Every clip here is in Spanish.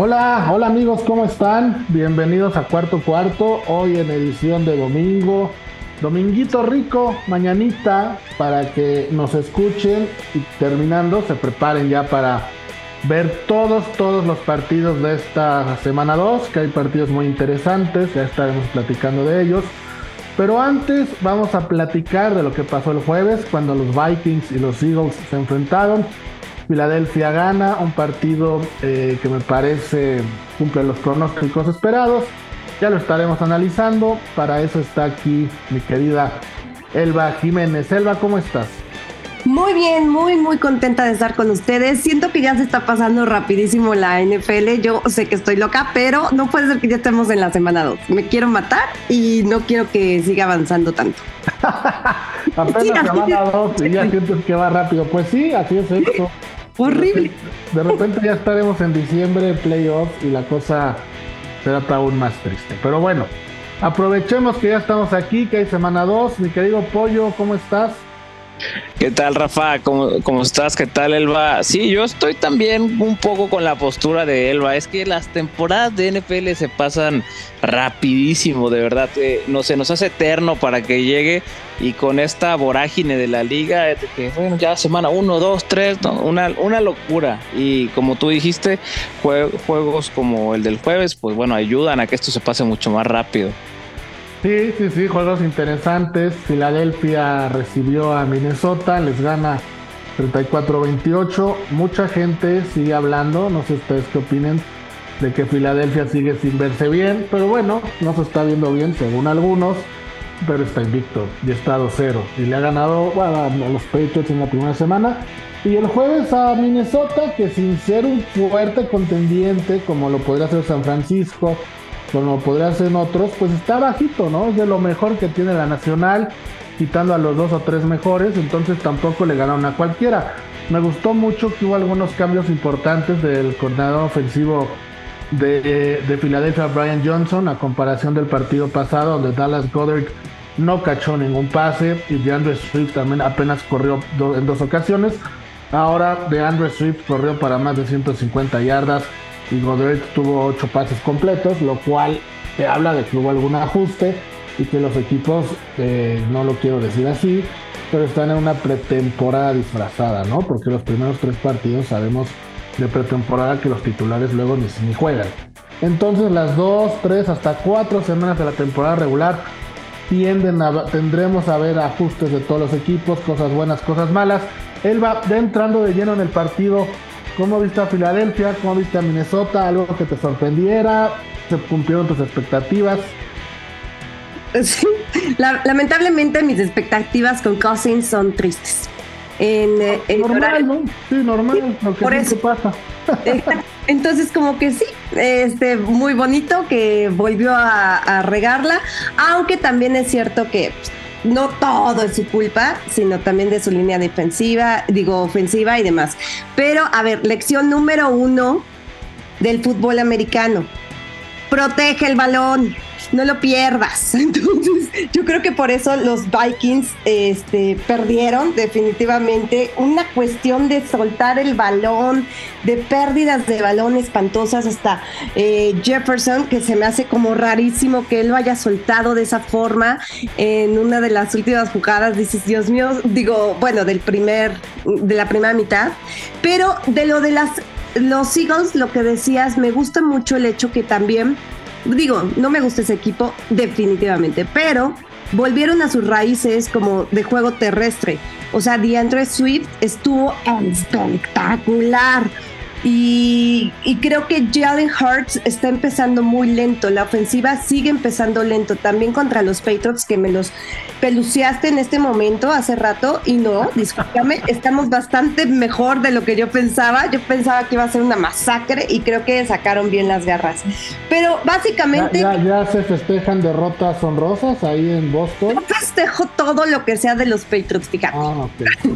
Hola, hola amigos, ¿cómo están? Bienvenidos a Cuarto Cuarto. Hoy en edición de domingo. Dominguito rico, mañanita, para que nos escuchen y terminando se preparen ya para ver todos, todos los partidos de esta semana 2, que hay partidos muy interesantes, ya estaremos platicando de ellos. Pero antes vamos a platicar de lo que pasó el jueves cuando los Vikings y los Eagles se enfrentaron. Filadelfia gana un partido eh, que me parece cumple los pronósticos esperados. Ya lo estaremos analizando. Para eso está aquí mi querida Elba Jiménez. Elba, ¿cómo estás? Muy bien, muy, muy contenta de estar con ustedes. Siento que ya se está pasando rapidísimo la NFL. Yo sé que estoy loca, pero no puede ser que ya estemos en la semana 2. Me quiero matar y no quiero que siga avanzando tanto. Apenas sí, semana 2 y ya sientes que va rápido. Pues sí, así es esto. Horrible. De repente ya estaremos en diciembre, playoffs y la cosa será aún más triste. Pero bueno, aprovechemos que ya estamos aquí, que hay semana 2. Mi querido Pollo, ¿cómo estás? ¿Qué tal, Rafa? ¿Cómo, ¿Cómo, estás? ¿Qué tal, Elba? Sí, yo estoy también un poco con la postura de Elba. Es que las temporadas de NFL se pasan rapidísimo, de verdad. Eh, no se nos hace eterno para que llegue y con esta vorágine de la liga, que bueno, ya semana 1, 2, 3, una, una locura. Y como tú dijiste, juegos como el del jueves, pues bueno, ayudan a que esto se pase mucho más rápido. Sí, sí, sí, juegos interesantes. Filadelfia recibió a Minnesota, les gana 34-28. Mucha gente sigue hablando, no sé ustedes qué opinen, de que Filadelfia sigue sin verse bien, pero bueno, no se está viendo bien según algunos, pero está invicto y está 2-0 y le ha ganado a los Patriots en la primera semana. Y el jueves a Minnesota, que sin ser un fuerte contendiente como lo podría ser San Francisco, como podría ser en otros, pues está bajito, ¿no? Es de lo mejor que tiene la Nacional, quitando a los dos o tres mejores, entonces tampoco le ganaron a cualquiera. Me gustó mucho que hubo algunos cambios importantes del coordinador ofensivo de, de Filadelfia, Brian Johnson, a comparación del partido pasado, donde Dallas Goddard no cachó ningún pase y DeAndre Swift también apenas corrió en dos ocasiones. Ahora DeAndre Swift corrió para más de 150 yardas y Goddard tuvo ocho pases completos, lo cual te habla de que hubo algún ajuste y que los equipos, eh, no lo quiero decir así, pero están en una pretemporada disfrazada, ¿no? Porque los primeros tres partidos sabemos de pretemporada que los titulares luego ni, ni juegan. Entonces las dos, tres, hasta cuatro semanas de la temporada regular tienden a, tendremos a ver ajustes de todos los equipos, cosas buenas, cosas malas. Él va entrando de lleno en el partido ¿Cómo viste a Filadelfia? ¿Cómo viste a Minnesota? ¿Algo que te sorprendiera? ¿Se cumplieron tus expectativas? Sí, lamentablemente mis expectativas con Cousins son tristes. En, eh, normal, ¿no? Sí, normal, por eso pasa. Entonces, como que sí, este, muy bonito que volvió a, a regarla, aunque también es cierto que no todo es su culpa, sino también de su línea defensiva, digo, ofensiva y demás. Pero, a ver, lección número uno del fútbol americano. Protege el balón no lo pierdas. Entonces, yo creo que por eso los Vikings este, perdieron definitivamente una cuestión de soltar el balón, de pérdidas de balón espantosas hasta eh, Jefferson, que se me hace como rarísimo que él lo haya soltado de esa forma en una de las últimas jugadas. Dices, Dios mío, digo, bueno, del primer, de la primera mitad, pero de lo de las los Eagles, lo que decías, me gusta mucho el hecho que también digo, no me gusta ese equipo definitivamente, pero volvieron a sus raíces como de juego terrestre. O sea, DeAndre Swift estuvo espectacular. Y, creo que Jalen Hurts está empezando muy lento. La ofensiva sigue empezando lento. También contra los Patriots que me los peluceaste en este momento hace rato. Y no, discúlpame, estamos bastante mejor de lo que yo pensaba. Yo pensaba que iba a ser una masacre y creo que sacaron bien las garras. Pero básicamente. Ya, se festejan derrotas honrosas ahí en Boston. Yo festejo todo lo que sea de los Patriots, fíjate. Ah,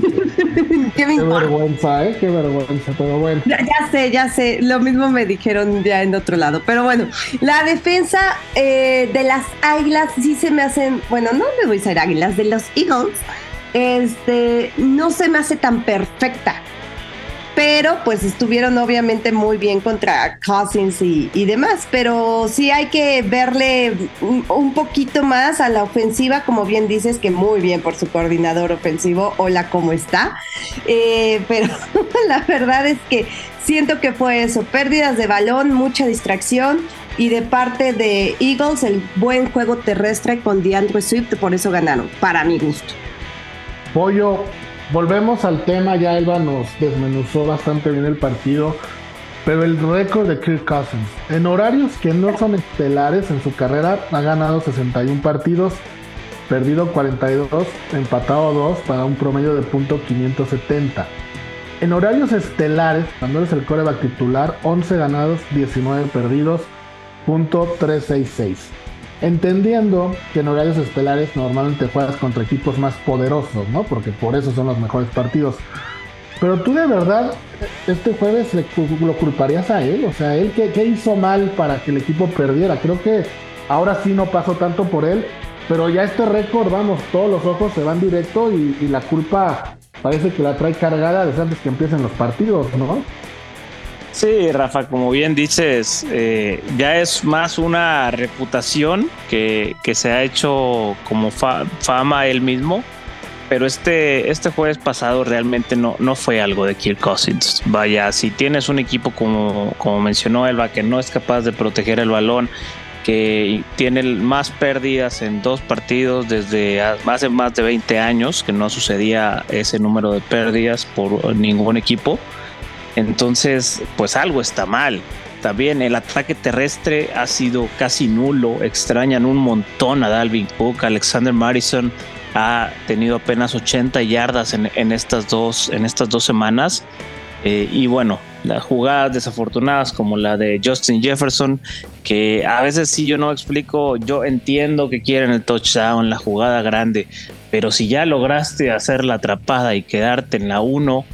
Qué, vergüenza, ¿eh? Qué vergüenza, pero bueno. Ya sé, ya sé, lo mismo me dijeron ya en otro lado, pero bueno, la defensa eh, de las Águilas sí se me hacen, bueno, no me voy a decir Águilas, de los Eagles, este, no se me hace tan perfecta pero pues estuvieron obviamente muy bien contra Cousins y, demás, pero sí hay que verle un, poquito más a la ofensiva, como bien dices, que muy bien por su coordinador ofensivo, hola, ¿cómo está? Eh, pero la verdad es que siento que fue eso, pérdidas de balón, mucha distracción y de parte de Eagles el buen juego terrestre con DeAndre Swift, por eso ganaron, para mi gusto. Pollo, volvemos al tema, ya Elba nos desmenuzó bastante bien el partido, pero el récord de Kirk Cousins, en horarios que no son estelares en su carrera, ha ganado 61 partidos, perdido 42, empatado 2 para un promedio de punto .570. En horarios estelares, cuando eres el coreback titular, 11 ganados, 19 perdidos, punto .366 entendiendo que en horarios estelares normalmente juegas contra equipos más poderosos, ¿no? Porque por eso son los mejores partidos. Pero tú de verdad, este jueves lo culparías a él, o sea, él qué, hizo mal para que el equipo perdiera. Creo que ahora sí no pasó tanto por él, pero ya este récord, vamos, todos los ojos se van directo y, y la culpa parece que la trae cargada desde antes que empiecen los partidos, ¿no? Sí, Rafa, como bien dices, eh, ya es más una reputación que, se ha hecho como fama él mismo. Pero este, este jueves pasado realmente no, no fue algo de Kirk Cousins. Vaya, si tienes un equipo como, como mencionó Elba, que no es capaz de proteger el balón, que tiene más pérdidas en dos partidos desde hace más de 20 años, que no sucedía ese número de pérdidas por ningún equipo entonces, pues algo está mal. También el ataque terrestre ha sido casi nulo. Extrañan un montón a Dalvin Cook. Alexander Madison ha tenido apenas 80 yardas en, estas, dos, en estas dos semanas. Eh, y bueno, las jugadas desafortunadas como la de Justin Jefferson, que a veces sí yo no explico, yo entiendo que quieren el touchdown, la jugada grande, pero si ya lograste hacer la atrapada y quedarte en la 1,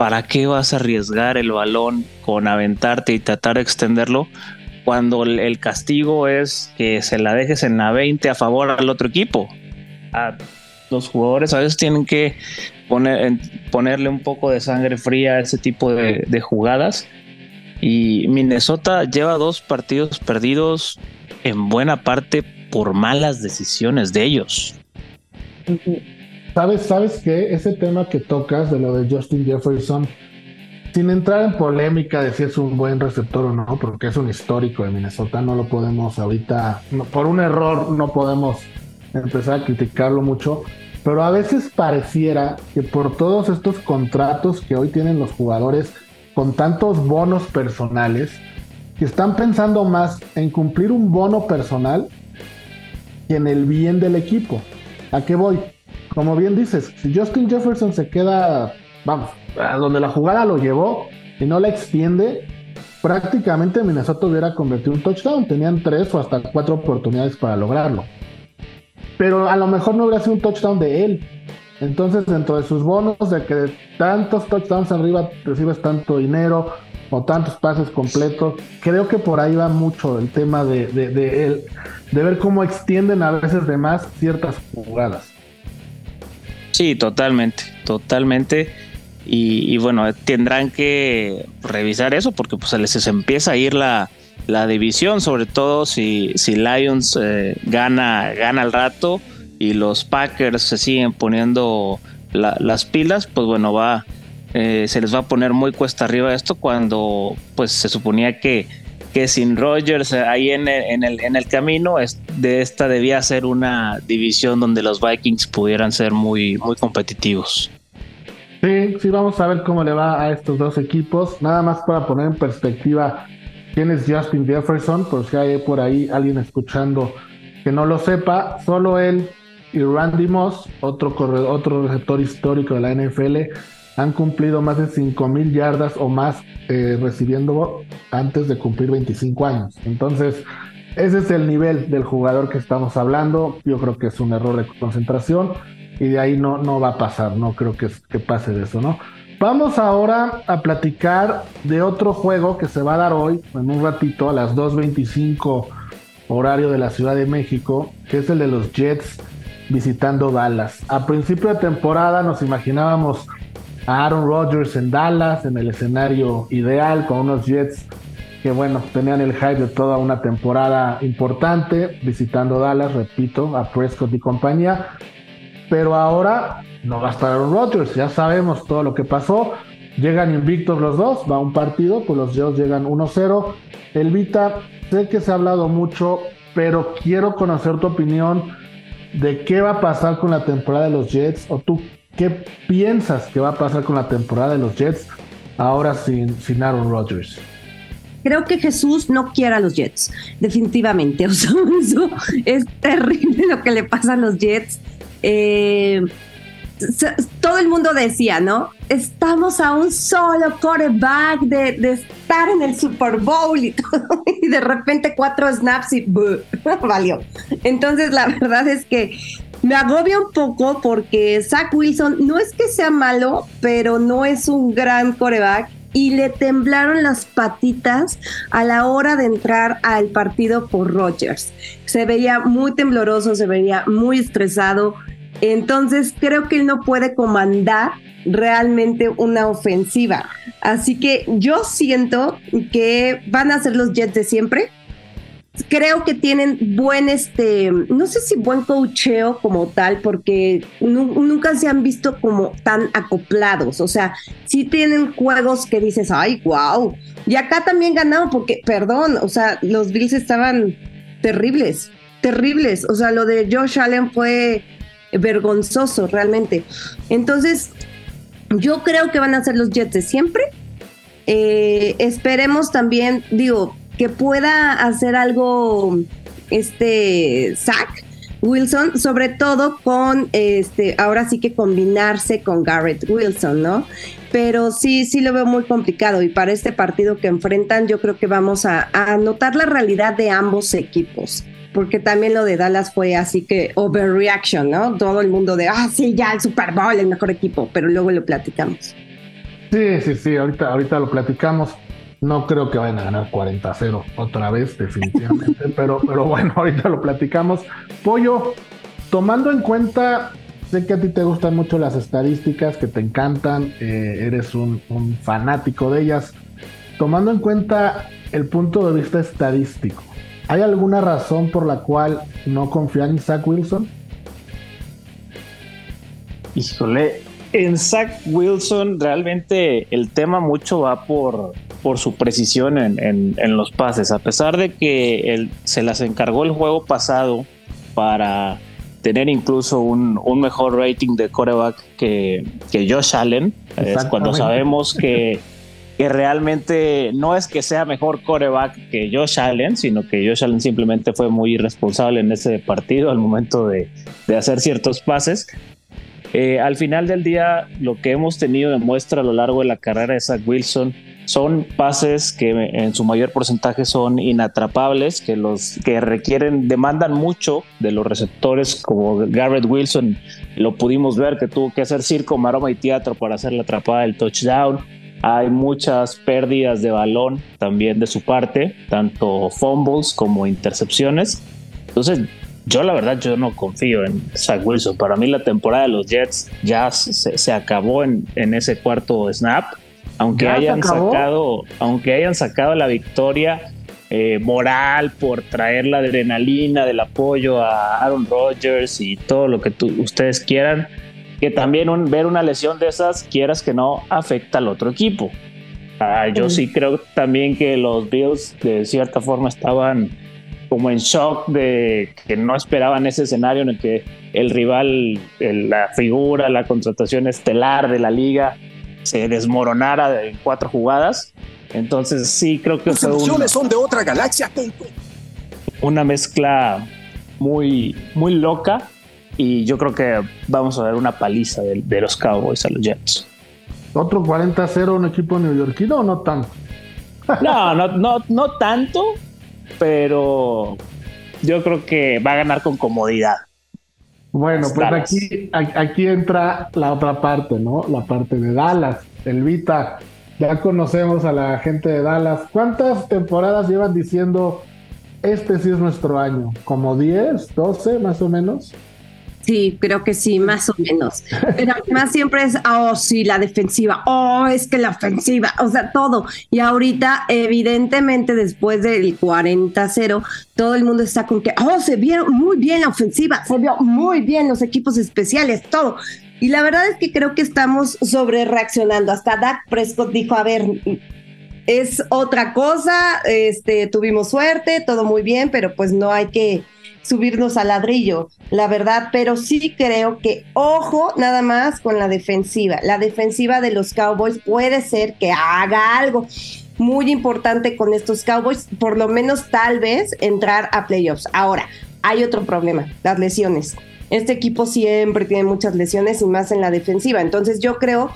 ¿para qué vas a arriesgar el balón con aventarte y tratar de extenderlo cuando el castigo es que se la dejes en la 20 a favor al otro equipo? A los jugadores a veces tienen que poner, ponerle un poco de sangre fría a ese tipo de, de jugadas. Y Minnesota lleva dos partidos perdidos en buena parte por malas decisiones de ellos. ¿Sabes, sabes qué? Ese tema que tocas de lo de Justin Jefferson, sin entrar en polémica de si es un buen receptor o no, porque es un histórico de Minnesota, no lo podemos ahorita, por un error no podemos empezar a criticarlo mucho, pero a veces pareciera que por todos estos contratos que hoy tienen los jugadores con tantos bonos personales, que están pensando más en cumplir un bono personal que en el bien del equipo. ¿A qué voy? Como bien dices, si Justin Jefferson se queda, vamos, a donde la jugada lo llevó y no la extiende, prácticamente Minnesota hubiera convertido un touchdown. Tenían tres o hasta cuatro oportunidades para lograrlo. Pero a lo mejor no hubiera sido un touchdown de él. Entonces, dentro de sus bonos, de que de tantos touchdowns arriba recibes tanto dinero o tantos pases completos, creo que por ahí va mucho el tema de, de, él, de ver cómo extienden a veces de más ciertas jugadas. Sí, totalmente, totalmente. Y, bueno, tendrán que revisar eso porque pues se les empieza a ir la, división, sobre todo si, si Lions eh, gana, gana al rato y los Packers se siguen poniendo las pilas, pues bueno, va, eh, se les va a poner muy cuesta arriba esto cuando pues se suponía que que sin Rogers eh, ahí en el, en el, en el camino de esta debía ser una división donde los Vikings pudieran ser muy, muy competitivos. Sí, sí, vamos a ver cómo le va a estos dos equipos. Nada más para poner en perspectiva quién es Justin Jefferson, por si hay por ahí alguien escuchando que no lo sepa, solo él y Randy Moss, otro, otro receptor histórico de la NFL, han cumplido más de 5 mil yardas o más eh, recibiendo antes de cumplir 25 años. Entonces, ese es el nivel del jugador que estamos hablando. Yo creo que es un error de concentración y de ahí no, no va a pasar, no creo que, que pase de eso, ¿no? Vamos ahora a platicar de otro juego que se va a dar hoy, en un ratito, a las 2.25 horario de la Ciudad de México, que es el de los Jets visitando Dallas. A principio de temporada nos imaginábamos a Aaron Rodgers en Dallas, en el escenario ideal, con unos Jets que, bueno, tenían el hype de toda una temporada importante, visitando Dallas, repito, a Prescott y compañía. Pero ahora no va a estar Aaron Rodgers, ya sabemos todo lo que pasó. Llegan invictos los dos, va un partido, pues los Jets llegan 1-0. Elvita, sé que se ha hablado mucho, pero quiero conocer tu opinión de qué va a pasar con la temporada de los Jets o tú qué piensas que va a pasar con la temporada de los Jets ahora sin, sin Aaron Rodgers. Creo que Jesús no quiere a los Jets, definitivamente. Es terrible lo que le pasa a los Jets. Eh, todo el mundo decía, ¿no? Estamos a un solo quarterback de, estar en el Super Bowl y todo, y de repente cuatro snaps y valió. Entonces, la verdad es que me agobia un poco porque Zach Wilson no es que sea malo, pero no es un gran coreback y le temblaron las patitas a la hora de entrar al partido por Rodgers. Se veía muy tembloroso, se veía muy estresado. Entonces creo que él no puede comandar realmente una ofensiva. Así que yo siento que van a ser los Jets de siempre creo que tienen buen, este, no sé si buen cocheo como tal, porque nunca se han visto como tan acoplados. O sea, sí tienen juegos que dices, ay, wow. Y acá también ganaron porque, perdón, o sea, los Bills estaban terribles, terribles. O sea, lo de Josh Allen fue vergonzoso realmente. Entonces, yo creo que van a ser los Jets de siempre. Eh, esperemos también, digo, que pueda hacer algo este Zach Wilson, sobre todo con este, ahora sí que combinarse con Garrett Wilson, ¿no? Pero sí, sí lo veo muy complicado y para este partido que enfrentan yo creo que vamos a, a notar la realidad de ambos equipos porque también lo de Dallas fue así que overreaction, ¿no? Todo el mundo de, ah, sí, ya el Super Bowl, el mejor equipo, pero luego lo platicamos. Sí, sí, sí, ahorita, ahorita lo platicamos. No creo que vayan a ganar 40-0 otra vez, definitivamente, pero, pero bueno, ahorita lo platicamos. Pollo, tomando en cuenta, sé que a ti te gustan mucho las estadísticas, que te encantan, eh, eres un, fanático de ellas. Tomando en cuenta el punto de vista estadístico, ¿hay alguna razón por la cual no confían en Zach Wilson? Híjole, en Zach Wilson realmente el tema mucho va por por su precisión en, los pases. A pesar de que él, se las encargó el juego pasado para tener incluso un, mejor rating de coreback que, que Josh Allen, es cuando sabemos que, que realmente no es que sea mejor coreback que Josh Allen, sino que Josh Allen simplemente fue muy irresponsable en ese partido al momento de, de hacer ciertos pases. Eh, al final del día, lo que hemos tenido de muestra a lo largo de la carrera de Zach Wilson son pases que en su mayor porcentaje son inatrapables, que los que requieren, demandan mucho de los receptores, como Garrett Wilson, lo pudimos ver que tuvo que hacer circo, maroma y teatro para hacer la atrapada del touchdown. Hay muchas pérdidas de balón también de su parte, tanto fumbles como intercepciones. Entonces, yo la verdad yo no confío en Zach Wilson. Para mí la temporada de los Jets ya se, acabó en, en, ese cuarto snap aunque hayan sacado, aunque hayan sacado la victoria eh, moral por traer la adrenalina del apoyo a Aaron Rodgers y todo lo que ustedes quieran, que también ver una lesión de esas, quieras que no, afecta al otro equipo. Ah, yo sí creo también que los Bills de cierta forma estaban como en shock de que no esperaban ese escenario en el que el rival, la figura, la contratación estelar de la liga se desmoronara en cuatro jugadas. Entonces sí creo que fue una, son de otra galaxia. Una mezcla muy, muy loca y yo creo que vamos a ver una paliza de, de los Cowboys a los Jets. ¿Otro 40-0 un equipo neoyorquino o no tanto? no, no, no, no tanto, pero yo creo que va a ganar con comodidad. Bueno, pues aquí, aquí entra la otra parte, ¿no? La parte de Dallas. Elvita, ya conocemos a la gente de Dallas. ¿Cuántas temporadas llevan diciendo este sí es nuestro año? ¿Como 10, 12 más o menos? Sí, creo que sí, más o menos. Pero además siempre es, oh, sí, la defensiva, oh, es que la ofensiva, o sea, todo. Y ahorita, evidentemente, después del 40-0, todo el mundo está con que, oh, se vieron muy bien la ofensiva, se vio muy bien los equipos especiales, todo. Y la verdad es que creo que estamos sobre reaccionando. Hasta Dak Prescott dijo, a ver, es otra cosa, este, tuvimos suerte, todo muy bien, pero pues no hay que subirnos al ladrillo, la verdad, pero sí creo que ojo nada más con la defensiva. La defensiva de los Cowboys puede ser que haga algo muy importante con estos Cowboys, por lo menos tal vez entrar a playoffs. Ahora, hay otro problema, las lesiones. Este equipo siempre tiene muchas lesiones y más en la defensiva. Entonces yo creo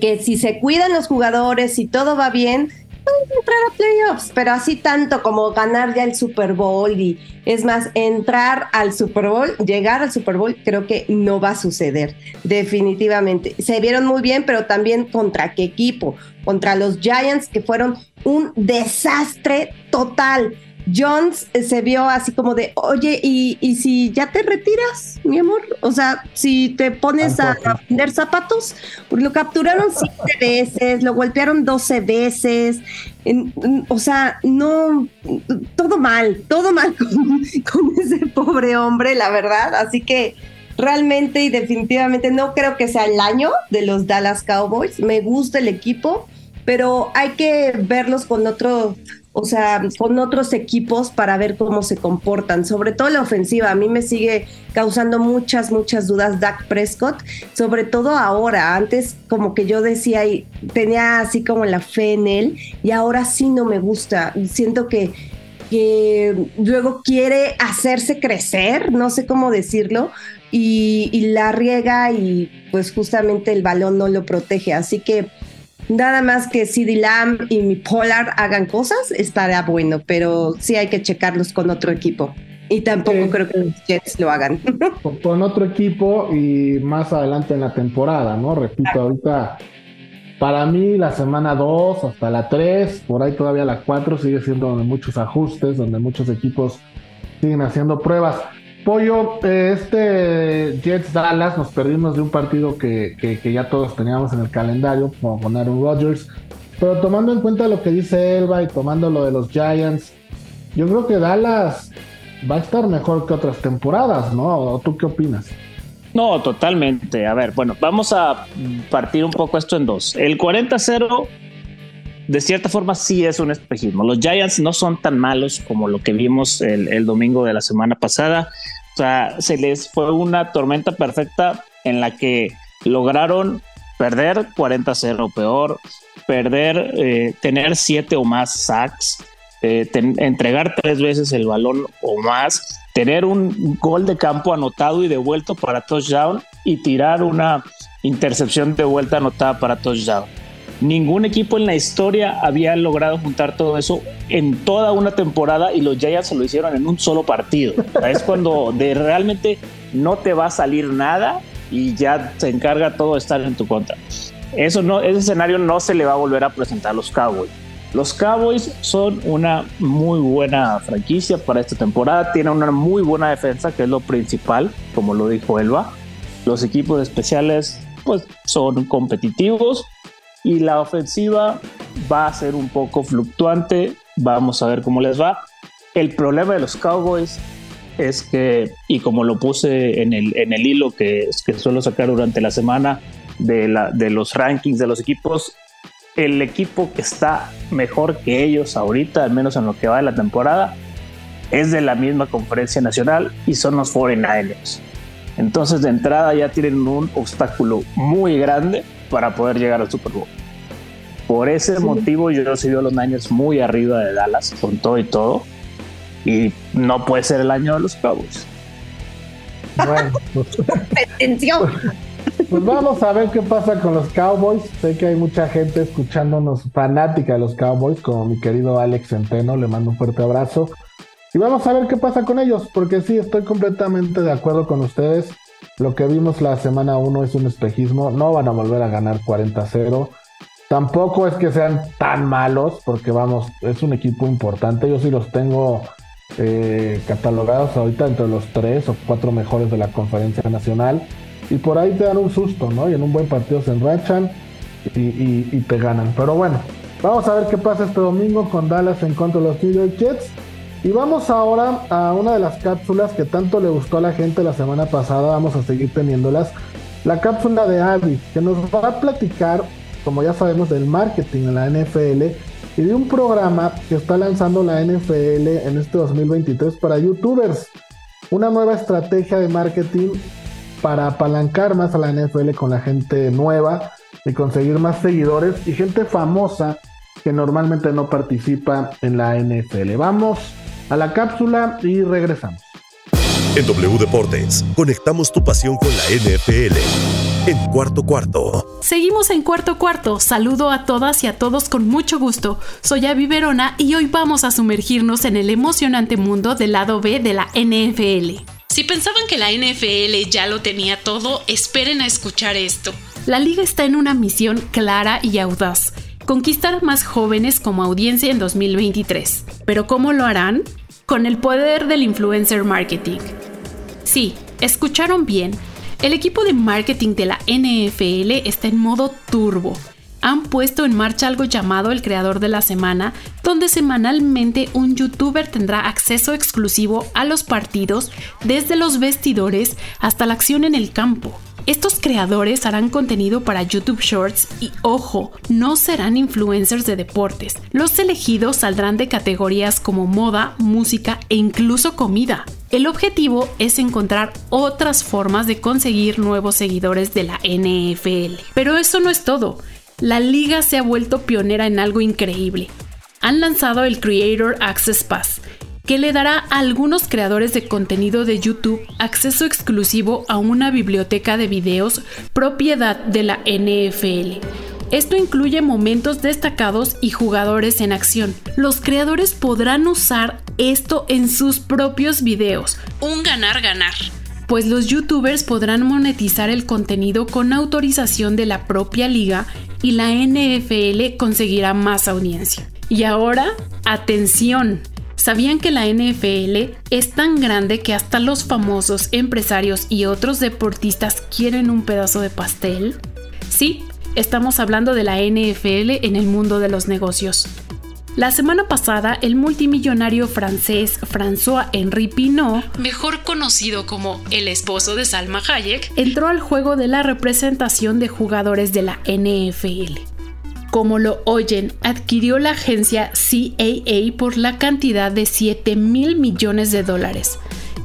que si se cuidan los jugadores, y todo va bien, entrar a playoffs, pero así tanto como ganar ya el Super Bowl y es más, entrar al Super Bowl, llegar al Super Bowl, creo que no va a suceder, definitivamente. Se vieron muy bien, pero también contra qué equipo, contra los Giants que fueron un desastre total. Jones eh, se vio así como de, oye, ¿y, ¿y, si ya te retiras, mi amor? O sea, si te pones a, vender zapatos, pues lo capturaron siete veces, lo golpearon doce veces, o sea, no, todo mal, todo mal con, con ese pobre hombre, la verdad. Así que realmente y definitivamente no creo que sea el año de los Dallas Cowboys. Me gusta el equipo, pero hay que verlos con otro o sea, con otros equipos para ver cómo se comportan, sobre todo la ofensiva. A mí me sigue causando muchas, muchas dudas Dak Prescott, sobre todo ahora. Antes como que yo decía y tenía así como la fe en él y ahora sí no me gusta. Siento que, luego quiere hacerse crecer, no sé cómo decirlo, y la riega y pues justamente el balón no lo protege. Así que Nada más que CD Lamb y mi Polar hagan cosas, estará bueno, pero sí hay que checarlos con otro equipo. Y tampoco creo que los Jets lo hagan. Con otro equipo y más adelante en la temporada, ¿no? Repito, ahorita para mí la semana 2 hasta la 3, por ahí todavía la 4 sigue siendo donde muchos ajustes, donde muchos equipos siguen haciendo pruebas. Pollo, este Jets Dallas nos perdimos de un partido que, ya todos teníamos en el calendario, como con Aaron Rodgers. Pero tomando en cuenta lo que dice Elba y tomando lo de los Giants, yo creo que Dallas va a estar mejor que otras temporadas, ¿no? ¿O tú qué opinas? No, totalmente. A ver, bueno, vamos a partir un poco esto en dos. El 40-0, de cierta forma, sí es un espejismo. Los Giants no son tan malos como lo que vimos el domingo de la semana pasada. Sea, se les fue una tormenta perfecta en la que lograron perder 40-0 peor, perder, eh, tener siete o más sacks, eh, entregar tres veces el balón o más, tener un gol de campo anotado y devuelto para touchdown y tirar una intercepción de vuelta anotada para touchdown. Ningún equipo en la historia había logrado juntar todo eso en toda una temporada y los Giants se lo hicieron en un solo partido. Es cuando de realmente no te va a salir nada y ya se encarga todo de estar en tu contra. Eso no, ese escenario no se le va a volver a presentar a los Cowboys. Los Cowboys son una muy buena franquicia para esta temporada. Tienen una muy buena defensa, que es lo principal, como lo dijo Elba. Los equipos especiales, pues, son competitivos y la ofensiva va a ser un poco fluctuante. Vamos a ver cómo les va. El problema de los Cowboys es que, y como lo puse en el, en el hilo que, que suelo sacar durante la semana de, la, de los rankings de los equipos, el equipo que está mejor que ellos ahorita, al menos en lo que va de la temporada, es de la misma conferencia nacional y son los 49ers. Entonces de entrada ya tienen un obstáculo muy grande para poder llegar al Super Bowl. Por ese motivo yo sí veo a los Niners muy arriba de Dallas con todo y todo. Y no puede ser el año de los Cowboys. Bueno, pues, pues, vamos a ver qué pasa con los Cowboys. Sé que hay mucha gente escuchándonos fanática de los Cowboys, como mi querido Alex Centeno. Le mando un fuerte abrazo. Y vamos a ver qué pasa con ellos, porque sí, estoy completamente de acuerdo con ustedes. Lo que vimos la semana 1 es un espejismo. No van a volver a ganar 40-0. Tampoco es que sean tan malos, porque vamos, es un equipo importante. Yo sí los tengo eh, catalogados ahorita entre los tres o cuatro mejores de la conferencia nacional. Y por ahí te dan un susto, ¿no? Y en un buen partido se enrachan y, te ganan. Pero bueno, vamos a ver qué pasa este domingo con Dallas en contra de los New York Jets. Y vamos ahora a una de las cápsulas que tanto le gustó a la gente la semana pasada, vamos a seguir teniéndolas. La cápsula de Avi, que nos va a platicar, como ya sabemos, del marketing en la NFL y de un programa que está lanzando la NFL en este 2023 para youtubers. Una nueva estrategia de marketing para apalancar más a la NFL con la gente nueva y conseguir más seguidores y gente famosa que normalmente no participa en la NFL. Vamos a la cápsula y regresamos. En W Deportes, conectamos tu pasión con la NFL. En cuarto cuarto. Seguimos en cuarto cuarto. Saludo a todas y a todos con mucho gusto. Soy Avi Verona y hoy vamos a sumergirnos en el emocionante mundo del lado B de la NFL. Si pensaban que la NFL ya lo tenía todo, esperen a escuchar esto. La liga está en una misión clara y audaz conquistar más jóvenes como audiencia en 2023. ¿Pero cómo lo harán? Con el poder del influencer marketing. Sí, escucharon bien. El equipo de marketing de la NFL está en modo turbo. Han puesto en marcha algo llamado el creador de la semana, donde semanalmente un youtuber tendrá acceso exclusivo a los partidos desde los vestidores hasta la acción en el campo. Estos creadores harán contenido para YouTube Shorts y ojo, no serán influencers de deportes. Los elegidos saldrán de categorías como moda, música e incluso comida. El objetivo es encontrar otras formas de conseguir nuevos seguidores de la NFL. Pero eso no es todo. La liga se ha vuelto pionera en algo increíble. Han lanzado el Creator Access Pass, que le dará a algunos creadores de contenido de YouTube acceso exclusivo a una biblioteca de videos propiedad de la NFL. Esto incluye momentos destacados y jugadores en acción. Los creadores podrán usar esto en sus propios videos. Un ganar-ganar. Pues los youtubers podrán monetizar el contenido con autorización de la propia liga y la NFL conseguirá más audiencia. Y ahora, atención, ¿Sabían que la NFL es tan grande que hasta los famosos empresarios y otros deportistas quieren un pedazo de pastel? Sí, estamos hablando de la NFL en el mundo de los negocios. La semana pasada, el multimillonario francés François-Henri Pinot, mejor conocido como el esposo de Salma Hayek, entró al juego de la representación de jugadores de la NFL como lo oyen, adquirió la agencia CAA por la cantidad de 7 mil millones de dólares.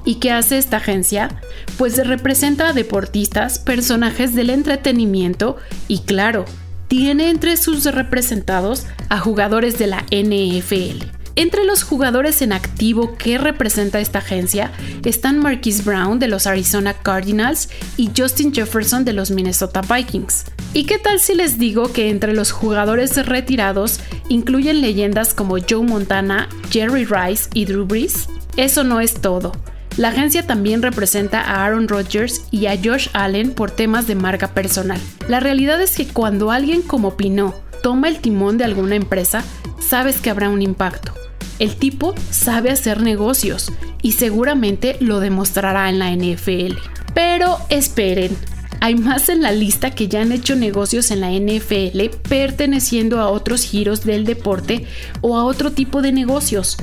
¿Y qué hace esta agencia? Pues representa a deportistas, personajes del entretenimiento y claro, tiene entre sus representados a jugadores de la NFL. Entre los jugadores en activo que representa esta agencia están Marquise Brown de los Arizona Cardinals y Justin Jefferson de los Minnesota Vikings. ¿Y qué tal si les digo que entre los jugadores retirados incluyen leyendas como Joe Montana, Jerry Rice y Drew Brees? Eso no es todo. La agencia también representa a Aaron Rodgers y a Josh Allen por temas de marca personal. La realidad es que cuando alguien como Pinot toma el timón de alguna empresa, sabes que habrá un impacto. El tipo sabe hacer negocios y seguramente lo demostrará en la NFL. Pero esperen, hay más en la lista que ya han hecho negocios en la NFL perteneciendo a otros giros del deporte o a otro tipo de negocios.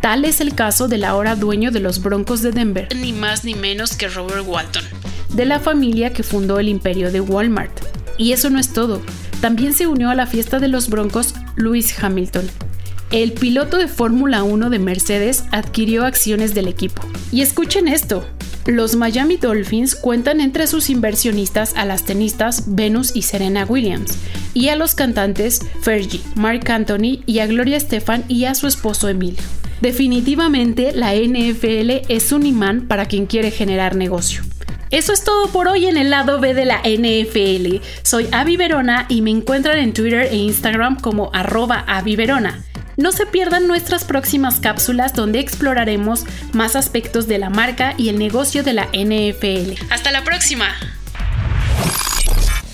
Tal es el caso del ahora dueño de los Broncos de Denver, ni más ni menos que Robert Walton, de la familia que fundó el imperio de Walmart. Y eso no es todo, también se unió a la fiesta de los Broncos Lewis Hamilton, el piloto de Fórmula 1 de Mercedes adquirió acciones del equipo. Y escuchen esto, los Miami Dolphins cuentan entre sus inversionistas a las tenistas Venus y Serena Williams, y a los cantantes Fergie, Mark Anthony y a Gloria Estefan y a su esposo Emilio. Definitivamente la NFL es un imán para quien quiere generar negocio. Eso es todo por hoy en el lado B de la NFL. Soy Avi Verona y me encuentran en Twitter e Instagram como arroba Avi Verona. No se pierdan nuestras próximas cápsulas donde exploraremos más aspectos de la marca y el negocio de la NFL. Hasta la próxima.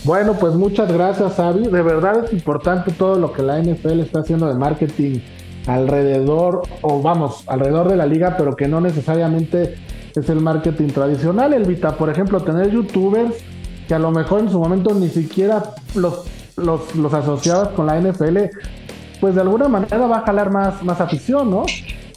Bueno, pues muchas gracias, Avi. De verdad es importante todo lo que la NFL está haciendo de marketing alrededor, o vamos, alrededor de la liga, pero que no necesariamente es el marketing tradicional. Elvita, por ejemplo, tener youtubers que a lo mejor en su momento ni siquiera los, los, los asociabas con la NFL, pues de alguna manera va a jalar más, más afición, ¿no?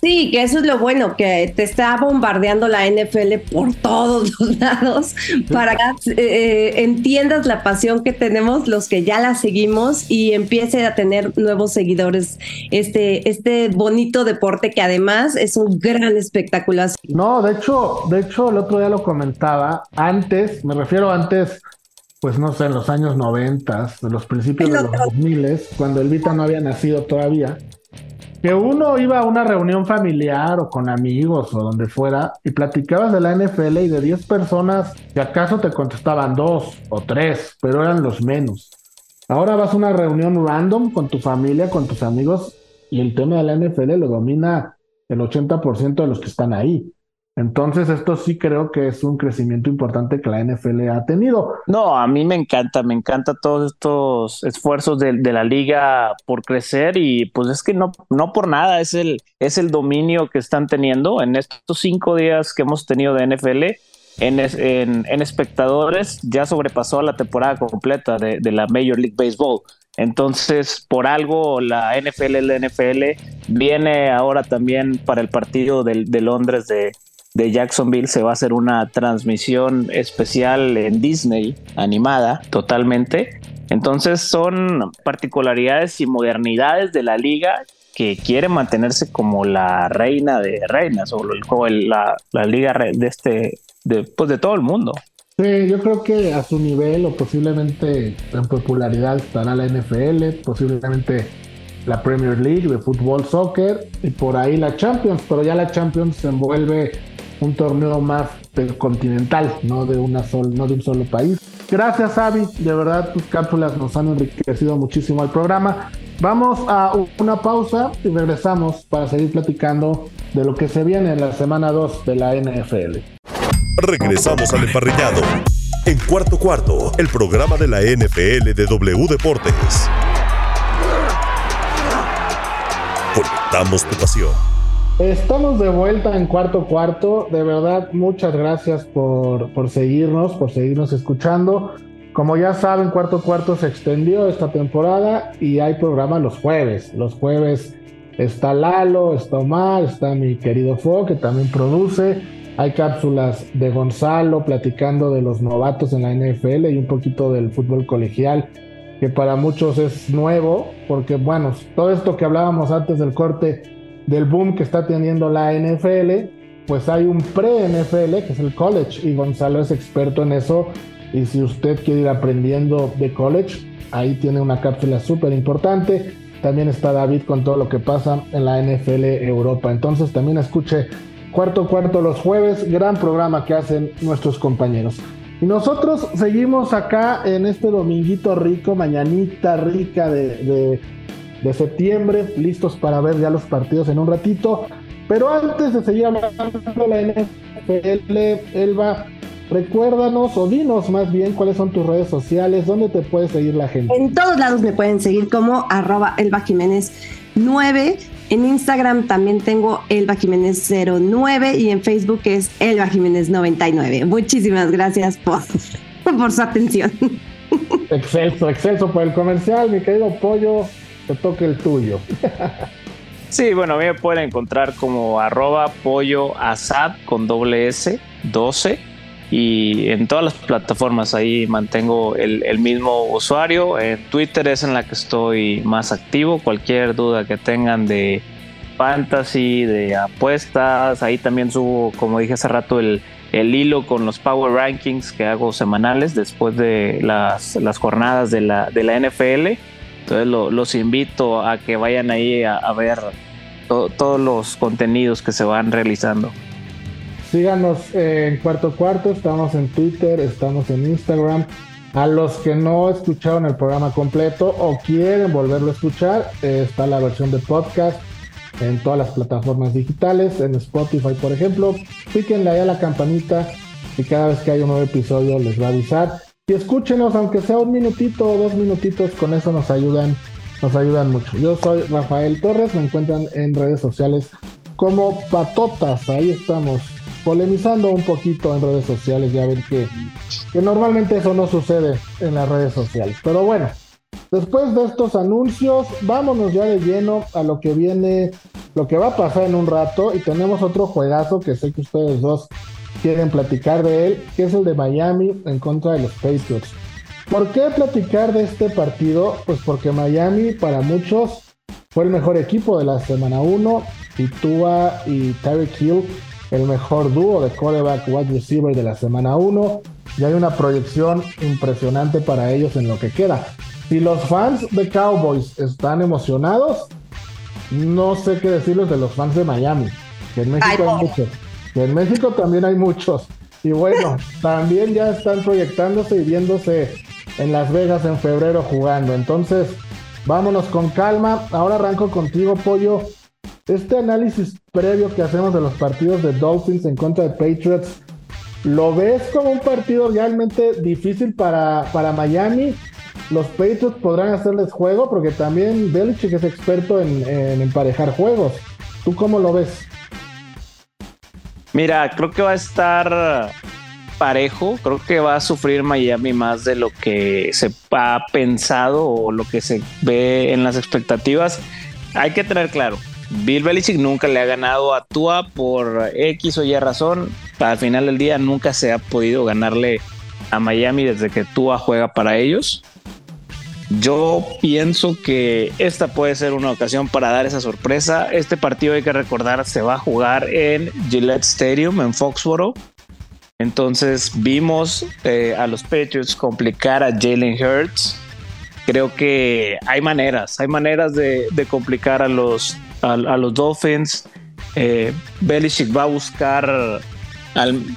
Sí, que eso es lo bueno, que te está bombardeando la NFL por todos los lados para que eh, entiendas la pasión que tenemos los que ya la seguimos y empiece a tener nuevos seguidores este, este bonito deporte que además es un gran espectáculo. No, de hecho, de hecho el otro día lo comentaba, antes, me refiero antes pues no sé, en los años 90, en los principios de los 2000, cuando el Vita no había nacido todavía, que uno iba a una reunión familiar o con amigos o donde fuera y platicabas de la NFL y de 10 personas, si acaso te contestaban dos o tres, pero eran los menos. Ahora vas a una reunión random con tu familia, con tus amigos y el tema de la NFL lo domina el 80% de los que están ahí. Entonces, esto sí creo que es un crecimiento importante que la NFL ha tenido. No, a mí me encanta, me encanta todos estos esfuerzos de, la liga por crecer y pues es que no, no por nada es el, es el dominio que están teniendo en estos cinco días que hemos tenido de NFL. En, en, espectadores ya sobrepasó la temporada completa de, la Major League Baseball. Entonces, por algo la NFL, la NFL viene ahora también para el partido de Londres de, de Jacksonville se va a hacer una transmisión especial en Disney, animada totalmente. Entonces son particularidades y modernidades de la liga que quiere mantenerse como la reina de reinas o el, la, la, liga de este, pues de todo el mundo. Sí, yo creo que a su nivel o posiblemente en popularidad estará la NFL, posiblemente la Premier League de fútbol, soccer y por ahí la Champions, pero ya la Champions se envuelve un torneo más continental, no de, un solo país. Gracias, Avi. De verdad, tus cápsulas nos han enriquecido muchísimo al programa. Vamos a una pausa y regresamos para seguir platicando de lo que se viene en la semana 2 de la NFL. Regresamos al emparrillado. En cuarto cuarto, el programa de la NFL de W Deportes. Conectamos tu pasión. Estamos de vuelta en cuarto cuarto. De verdad, muchas gracias por, por, seguirnos, por seguirnos escuchando. Como ya saben, cuarto cuarto se extendió esta temporada y hay programa los jueves. Los jueves está Lalo, está Omar, está mi querido Fo, que también produce. Hay cápsulas de Gonzalo platicando de los novatos en la NFL y un poquito del fútbol colegial, que para muchos es nuevo, porque bueno, todo esto que hablábamos antes del corte del boom que está teniendo la NFL, pues hay un pre-NFL que es el college y Gonzalo es experto en eso y si usted quiere ir aprendiendo de college, ahí tiene una cápsula súper importante. También está David con todo lo que pasa en la NFL Europa. Entonces también escuche cuarto cuarto los jueves, gran programa que hacen nuestros compañeros. Y nosotros seguimos acá en este dominguito rico, mañanita rica de de septiembre, listos para ver ya los partidos en un ratito. Pero antes de seguir hablando de la NFL, Elba, recuérdanos o dinos más bien cuáles son tus redes sociales, dónde te puede seguir la gente. En todos lados me pueden seguir como arroba Elba Jiménez 9. En Instagram también tengo Elba Jiménez 09 y en Facebook es Elba Jiménez 99. Muchísimas gracias por, por su atención. Excelso, excelso por el comercial, mi querido Pollo te toque el tuyo. sí, bueno, a mí me pueden encontrar como arroba pollo asad con doble S 12 y en todas las plataformas ahí mantengo el, mismo usuario. En Twitter es en la que estoy más activo. Cualquier duda que tengan de fantasy, de apuestas, ahí también subo, como dije hace rato, el, el hilo con los Power Rankings que hago semanales después de las, las jornadas de la, de la NFL. Entonces los invito a que vayan ahí a, ver todos los contenidos que se van realizando. Síganos en Cuarto Cuarto, estamos en Twitter, estamos en Instagram. A los que no escucharon el programa completo o quieren volverlo a escuchar, eh, está la versión de podcast en todas las plataformas digitales, en Spotify por ejemplo. Píquenle ahí a la campanita y cada vez que haya un nuevo episodio les va a avisar. Y escúchenos, aunque sea un minutito o dos minutitos, con eso nos ayudan, nos ayudan mucho. Yo soy Rafael Torres, me encuentran en redes sociales como Patotas, ahí estamos polemizando un poquito en redes sociales, ya ven que, que normalmente eso no sucede en las redes sociales. Pero bueno, después de estos anuncios, vámonos ya de lleno a lo que viene, lo que va a pasar en un rato y tenemos otro juegazo que sé que ustedes dos quieren platicar de él, que es el de Miami en contra de los Patriots. ¿Por qué platicar de este partido? Pues porque Miami para muchos fue el mejor equipo de la semana 1 y Tua y Tyreek Hill el mejor dúo de quarterback wide receiver de la semana 1 y hay una proyección impresionante para ellos en lo que queda. Si los fans de Cowboys están emocionados, no sé qué decirles de los fans de Miami, que en México hay muchos, en México también hay muchos. Y bueno, también ya están proyectándose y viéndose en Las Vegas en febrero jugando. Entonces, vámonos con calma. Ahora arranco contigo, Pollo. Este análisis previo que hacemos de los partidos de Dolphins en contra de Patriots, ¿lo ves como un partido realmente difícil para, para Miami? Los Patriots podrán hacerles juego porque también Belichick es experto en, en emparejar juegos. ¿Tú cómo lo ves? Mira, creo que va a estar parejo. Creo que va a sufrir Miami más de lo que se ha pensado o lo que se ve en las expectativas. Hay que tener claro, Bill Belichick nunca le ha ganado a Tua por X o Y razón. Al final del día nunca se ha podido ganarle a Miami desde que Tua juega para ellos. Yo pienso que esta puede ser una ocasión para dar esa sorpresa. Este partido hay que recordar se va a jugar en Gillette Stadium en Foxboro. Entonces vimos eh, a los Patriots complicar a Jalen Hurts. Creo que hay maneras, hay maneras de, complicar a los a, los Dolphins. Eh, Belichick va a buscar,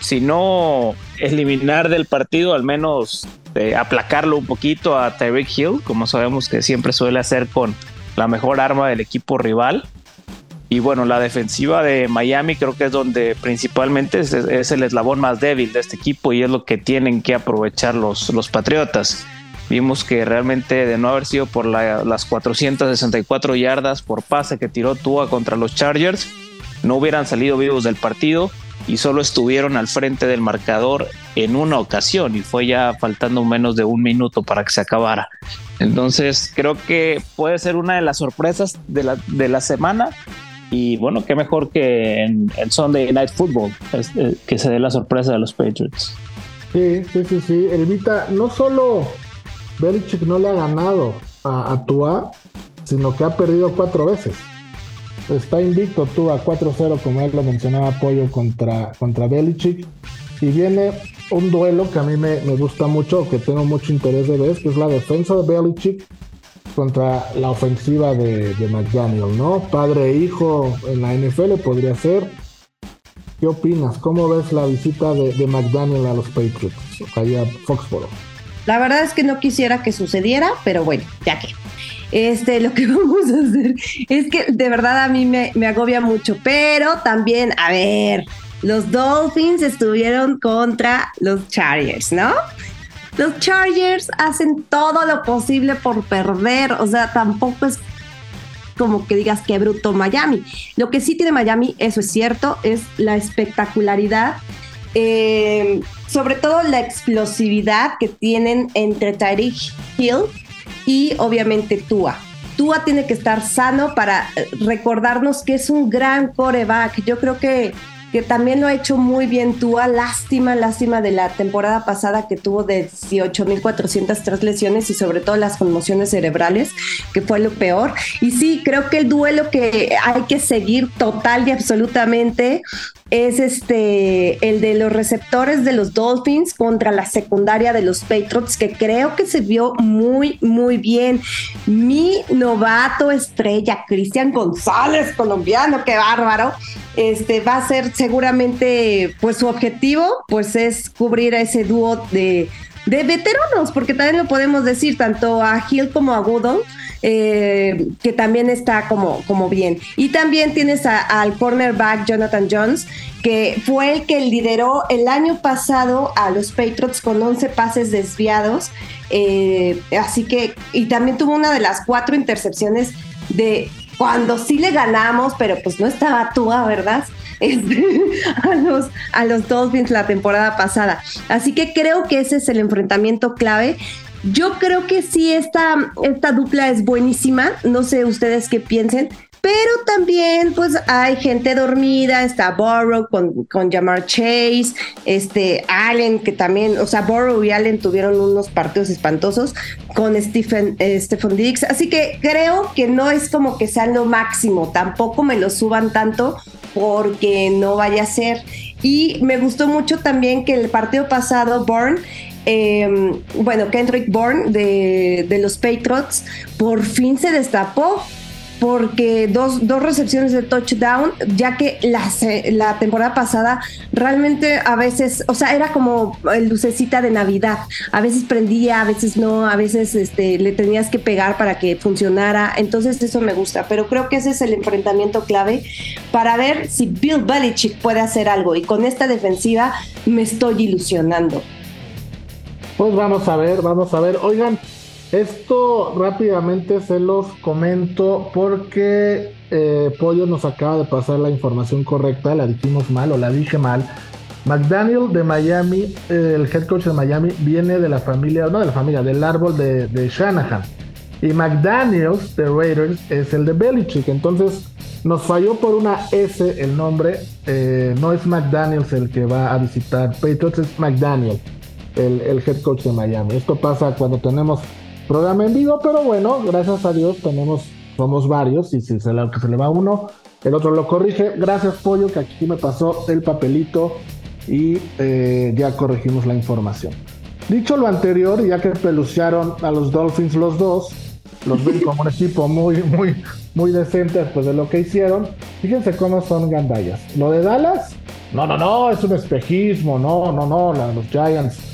si no eliminar del partido, al menos aplacarlo un poquito a Tyreek Hill, como sabemos que siempre suele hacer con la mejor arma del equipo rival. Y bueno, la defensiva de Miami creo que es donde principalmente es, el eslabón más débil de este equipo y es lo que tienen que aprovechar los, los Patriotas. Vimos que realmente de no haber sido por las 464 yardas por pase que tiró Tua contra los Chargers, no hubieran salido vivos del partido y solo estuvieron al frente del marcador en una ocasión y fue ya faltando menos de un minuto para que se acabara. Entonces creo que puede ser una de las sorpresas de la, de la semana y bueno, qué mejor que en, Sunday Night Football eh, que se dé la sorpresa de los Patriots. Sí, sí, sí, sí. Elvita, no solo Belichick no le ha ganado a, Tua, sino que ha perdido cuatro veces. Está invicto Tua 4-0, como él lo mencionaba, apoyo contra, contra Belichick. Y viene un duelo que a mí me, gusta mucho, que tengo mucho interés de ver, que es la defensa de Belichick contra la ofensiva de, McDaniel, ¿no? Padre e hijo en la NFL podría ser. ¿Qué opinas? ¿Cómo ves la visita de, de McDaniel a los Patriots, allá a Foxborough? La verdad es que no quisiera que sucediera, pero bueno, ya que. Este, lo que vamos a hacer es que de verdad a mí me, agobia mucho, pero también, a ver, los Dolphins estuvieron contra los Chargers, ¿no? Los Chargers hacen todo lo posible por perder, o sea, tampoco es como que digas que bruto Miami. Lo que sí tiene Miami, eso es cierto, es la espectacularidad eh, sobre todo la explosividad que tienen entre Tyreek Hill y obviamente Tua. Tua tiene que estar sano para eh, recordarnos que es un gran coreback. Yo creo que, que también lo ha hecho muy bien Tua. Lástima, lástima de la temporada pasada que tuvo 18.403 lesiones y sobre todo las conmociones cerebrales, que fue lo peor. Y sí, creo que el duelo que hay que seguir total y absolutamente es este el de los receptores de los Dolphins contra la secundaria de los Patriots, que creo que se vio muy, muy bien. Mi novato estrella, Cristian González, colombiano, qué bárbaro. Este va a ser seguramente, pues su objetivo, pues es cubrir a ese dúo de, de veteranos, porque también lo podemos decir tanto a Hill como a Goodall eh, que también está como, como bien. Y también tienes al cornerback Jonathan Jones, que fue el que lideró el año pasado a los Patriots con 11 pases desviados. Eh, así que, y también tuvo una de las cuatro intercepciones de cuando sí le ganamos, pero pues no estaba Tua, ¿verdad? Este, a, los, a los Dolphins la temporada pasada. Así que creo que ese es el enfrentamiento clave. Yo creo que sí, esta, esta dupla es buenísima. No sé ustedes qué piensen. Pero también, pues, hay gente dormida, está Borrow con, con Jamar Chase, este, Allen, que también, o sea, Borrow y Allen tuvieron unos partidos espantosos con Stephen, eh, Stephen Diggs. Así que creo que no es como que sean lo máximo, tampoco me lo suban tanto porque no vaya a ser. Y me gustó mucho también que el partido pasado, Bourne, Em, bueno, Kendrick Bourne de, de, los Patriots por fin se destapó porque dos, dos recepciones de touchdown, ya que la, la temporada pasada realmente a veces, o sea, era como el lucecita de Navidad, a veces prendía, a veces no, a veces este, le tenías que pegar para que funcionara, entonces eso me gusta, pero creo que ese es el enfrentamiento clave para ver si Bill Belichick puede hacer algo. Y con esta defensiva me estoy ilusionando. Pues vamos a ver, vamos a ver. Oigan, esto rápidamente se los comento porque eh, Pollo nos acaba de pasar la información correcta, la dijimos mal o la dije mal. McDaniel de Miami, el head coach de Miami, viene de la familia, no de la familia, del árbol de, Shanahan. Y McDaniels de Raiders es el de Belichick. Entonces nos falló por una S el nombre. Eh, no es McDaniels el que va a visitar Patriots, es McDaniel el, head coach de Miami. Esto pasa cuando tenemos programa en vivo, pero bueno, gracias a Dios tenemos, somos varios y si se le, se le va uno, el otro lo corrige. Gracias Pollo, que aquí me pasó el papelito y eh, ya corregimos la información. Dicho lo anterior, ya que pelucearon a los Dolphins los dos, los ven como un equipo muy, muy, muy decente después de lo que hicieron. Fíjense cómo son gandallas. Lo de Dallas, no, no, no, es un espejismo, no, no, no, los Giants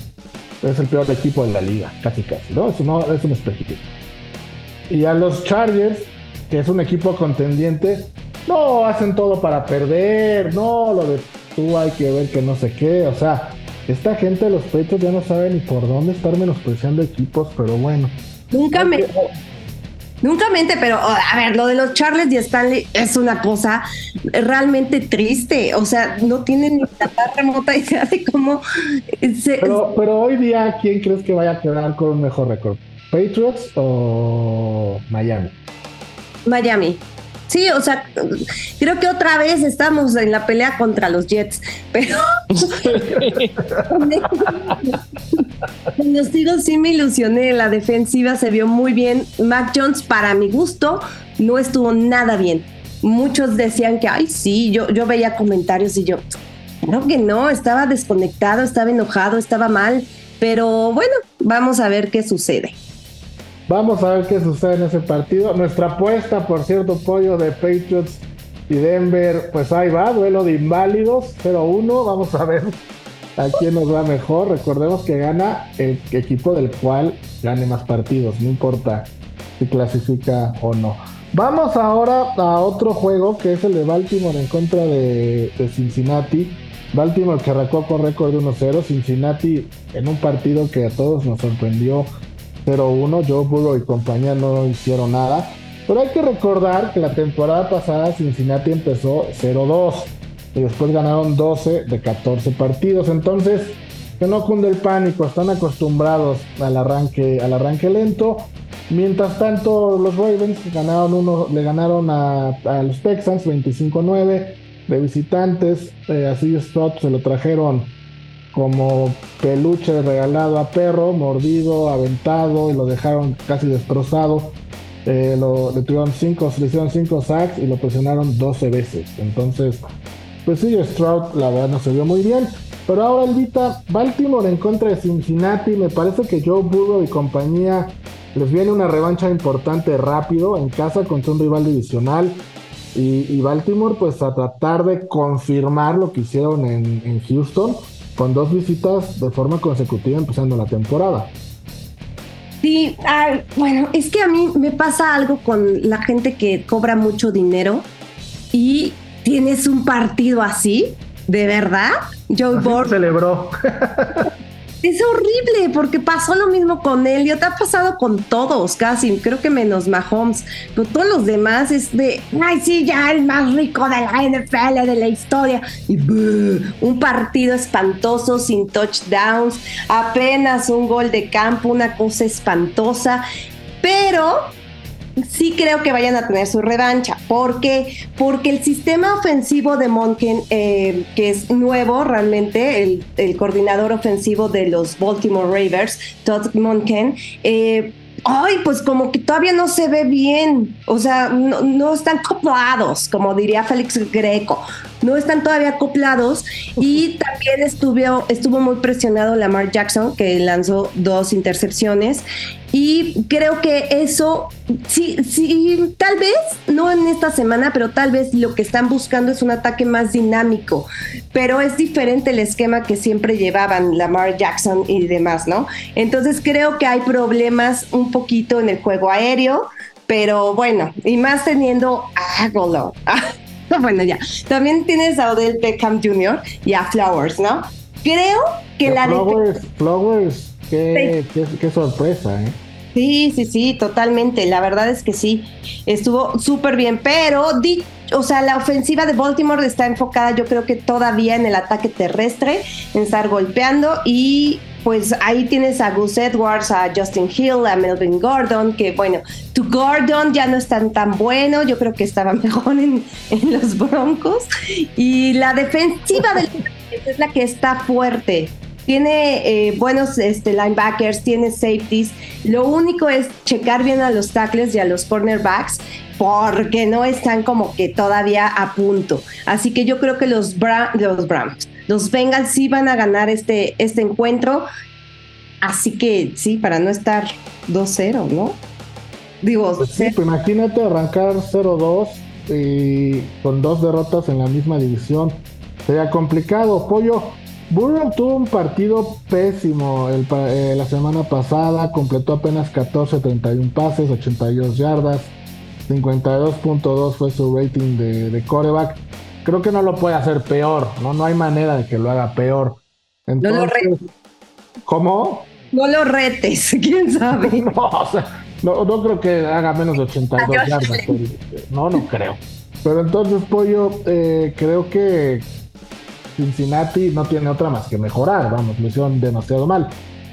es el peor equipo de la liga, casi casi, ¿no? Es, es un espejito. Y a los Chargers, que es un equipo contendiente, no hacen todo para perder, no, lo de tú hay que ver que no sé qué, o sea, esta gente de los pechos ya no sabe ni por dónde estar menospreciando equipos, pero bueno. Nunca me... Nunca mente, pero a ver, lo de los Charles y Stanley es una cosa realmente triste. O sea, no tienen ni la remota idea de cómo. pero, pero hoy día, ¿quién crees que vaya a quedar con un mejor récord? ¿Patriots o Miami? Miami. Sí, o sea, creo que otra vez estamos en la pelea contra los Jets, pero con los Eagles sí me ilusioné, la defensiva se vio muy bien. Mac Jones, para mi gusto, no estuvo nada bien. Muchos decían que, ay, sí, yo, yo veía comentarios y yo, creo que no, estaba desconectado, estaba enojado, estaba mal, pero bueno, vamos a ver qué sucede. Vamos a ver qué sucede en ese partido. Nuestra apuesta, por cierto, pollo de Patriots y Denver, pues ahí va, duelo de inválidos, 0-1. Vamos a ver a quién nos va mejor. Recordemos que gana el equipo del cual gane más partidos, no importa si clasifica o no. Vamos ahora a otro juego que es el de Baltimore en contra de, Cincinnati. Baltimore que arrancó con récord de 1-0, Cincinnati en un partido que a todos nos sorprendió 0-1. Joe Burrow y compañía no hicieron nada. Pero hay que recordar que la temporada pasada Cincinnati empezó 0-2 y después ganaron 12 de 14 partidos. Entonces, que no cunde el pánico, están acostumbrados al arranque, al arranque lento. Mientras tanto, los Ravens ganaron uno, le ganaron a, los Texans 25-9. de visitantes. Eh, así Stroud se lo trajeron como peluche regalado a perro, mordido, aventado y lo dejaron casi destrozado. Eh, le tuvieron cinco, le hicieron 5 sacks y lo presionaron 12 veces. Entonces, pues sí, Stroud la verdad no se vio muy bien. Pero ahora, Elvita, Baltimore en contra de Cincinnati. Me parece que Joe Burrow y compañía les viene una revancha importante rápido en casa contra un rival divisional. Y, Baltimore, pues a tratar de confirmar lo que hicieron en Houston con dos visitas de forma consecutiva empezando la temporada. Sí, bueno, es que a mí me pasa algo con la gente que cobra mucho dinero y tienes un partido así, de verdad. Joe Burrow celebró. Es horrible porque pasó lo mismo con él y te ha pasado con todos casi, creo que menos Mahomes, pero todos los demás es de, ay sí, ya el más rico de la NFL, de la historia, y un partido espantoso sin touchdowns, apenas un gol de campo, una cosa espantosa, pero sí creo que vayan a tener su revancha. ¿Por qué? Porque el sistema ofensivo de Monken, eh, que es nuevo realmente, el, coordinador ofensivo de los Baltimore Ravens, Todd Monken, eh, ay, pues como que todavía no se ve bien, o sea, no, están acoplados, como diría Félix Greco, no están todavía acoplados. Y también estuvo, estuvo muy presionado Lamar Jackson, que lanzó dos intercepciones y creo que eso, sí, sí, tal vez, no en esta semana, pero tal vez lo que están buscando es un ataque más dinámico. Pero es diferente el esquema que siempre llevaban Lamar Jackson y demás, ¿no? Entonces creo que hay problemas un poquito en el juego aéreo, pero bueno, y más teniendo a Golo. bueno, ya. También tienes a Odell Beckham Jr. y a Flowers, ¿no? Creo que la... Flowers, Flowers Qué, sorpresa, ¿eh? Sí, sí, sí, totalmente. La verdad es que sí, estuvo súper bien, pero o sea, la ofensiva de Baltimore está enfocada yo creo que todavía en el ataque terrestre, en estar golpeando y pues ahí tienes a Gus Edwards, a Justin Hill, a Melvin Gordon, que bueno, tu Gordon ya no es tan, bueno, yo creo que estaba mejor en, en los Broncos y la defensiva del es la que está fuerte tiene eh, buenos este, linebackers, tiene safeties. Lo único es checar bien a los tackles y a los cornerbacks porque no están como que todavía a punto. Así que yo creo que los, los Browns, los Bengals sí van a ganar este, este encuentro. Así que sí, para no estar 2-0, ¿no? Digo, pues pues imagínate arrancar 0-2 y con dos derrotas en la misma división. Sería complicado, pollo. Burrow tuvo un partido pésimo eh, la semana pasada, completó apenas 14, 31 pases, 82 yardas, 52.2 fue su rating de, coreback. Creo que no lo puede hacer peor, ¿no? No hay manera de que lo haga peor. Entonces, no lo retes. ¿Cómo? No lo retes, quién sabe. no, no, creo que haga menos de 82 yardas. no, no creo. Pero entonces, Pollo, eh, creo que Cincinnati no tiene otra más que mejorar, vamos, lo hicieron demasiado mal.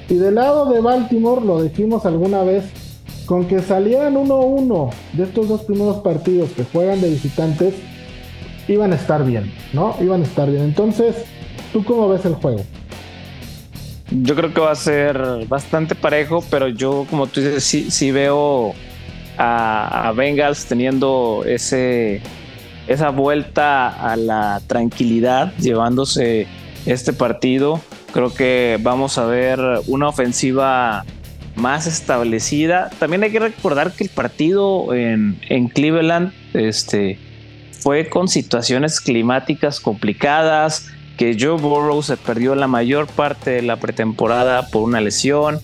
Y del lado de Baltimore, lo dijimos alguna vez, con que salieran 1-1 de estos dos primeros partidos que juegan de visitantes, iban a estar bien, ¿no? Iban a estar bien. Entonces, ¿tú cómo ves el juego? Yo creo que va a ser bastante parejo, pero yo, como tú dices, sí, veo a, a Bengals teniendo ese esa vuelta a la tranquilidad llevándose este partido. Creo que vamos a ver una ofensiva más establecida. También hay que recordar que el partido en, Cleveland este, fue con situaciones climáticas complicadas, que Joe Burrow se perdió la mayor parte de la pretemporada por una lesión.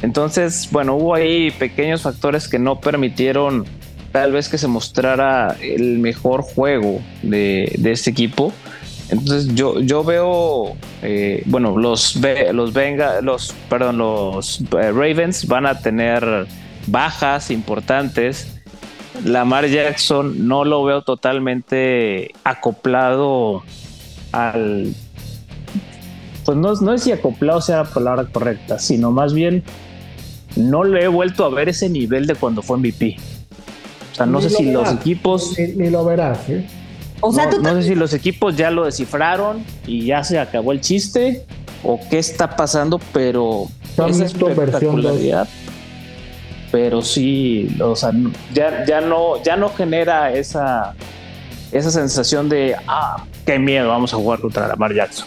Entonces, bueno, hubo ahí pequeños factores que no permitieron tal vez que se mostrara el mejor juego de, este equipo. Entonces yo, yo veo, eh, bueno, los, los, venga, los, perdón, los eh, Ravens van a tener bajas importantes. Lamar Jackson no lo veo totalmente acoplado al... Pues no, no es si acoplado sea la palabra correcta, sino más bien no le he vuelto a ver ese nivel de cuando fue MVP. O sea, no sé si los equipos. Ni, lo verás, ¿eh? O sea, no, tú no sé si los equipos ya lo descifraron y ya se acabó el chiste o qué está pasando, pero esa espectacularidad. Pero sí, o sea, ya, ya no, ya no genera esa, esa sensación de ah, qué miedo, vamos a jugar contra Lamar Jackson.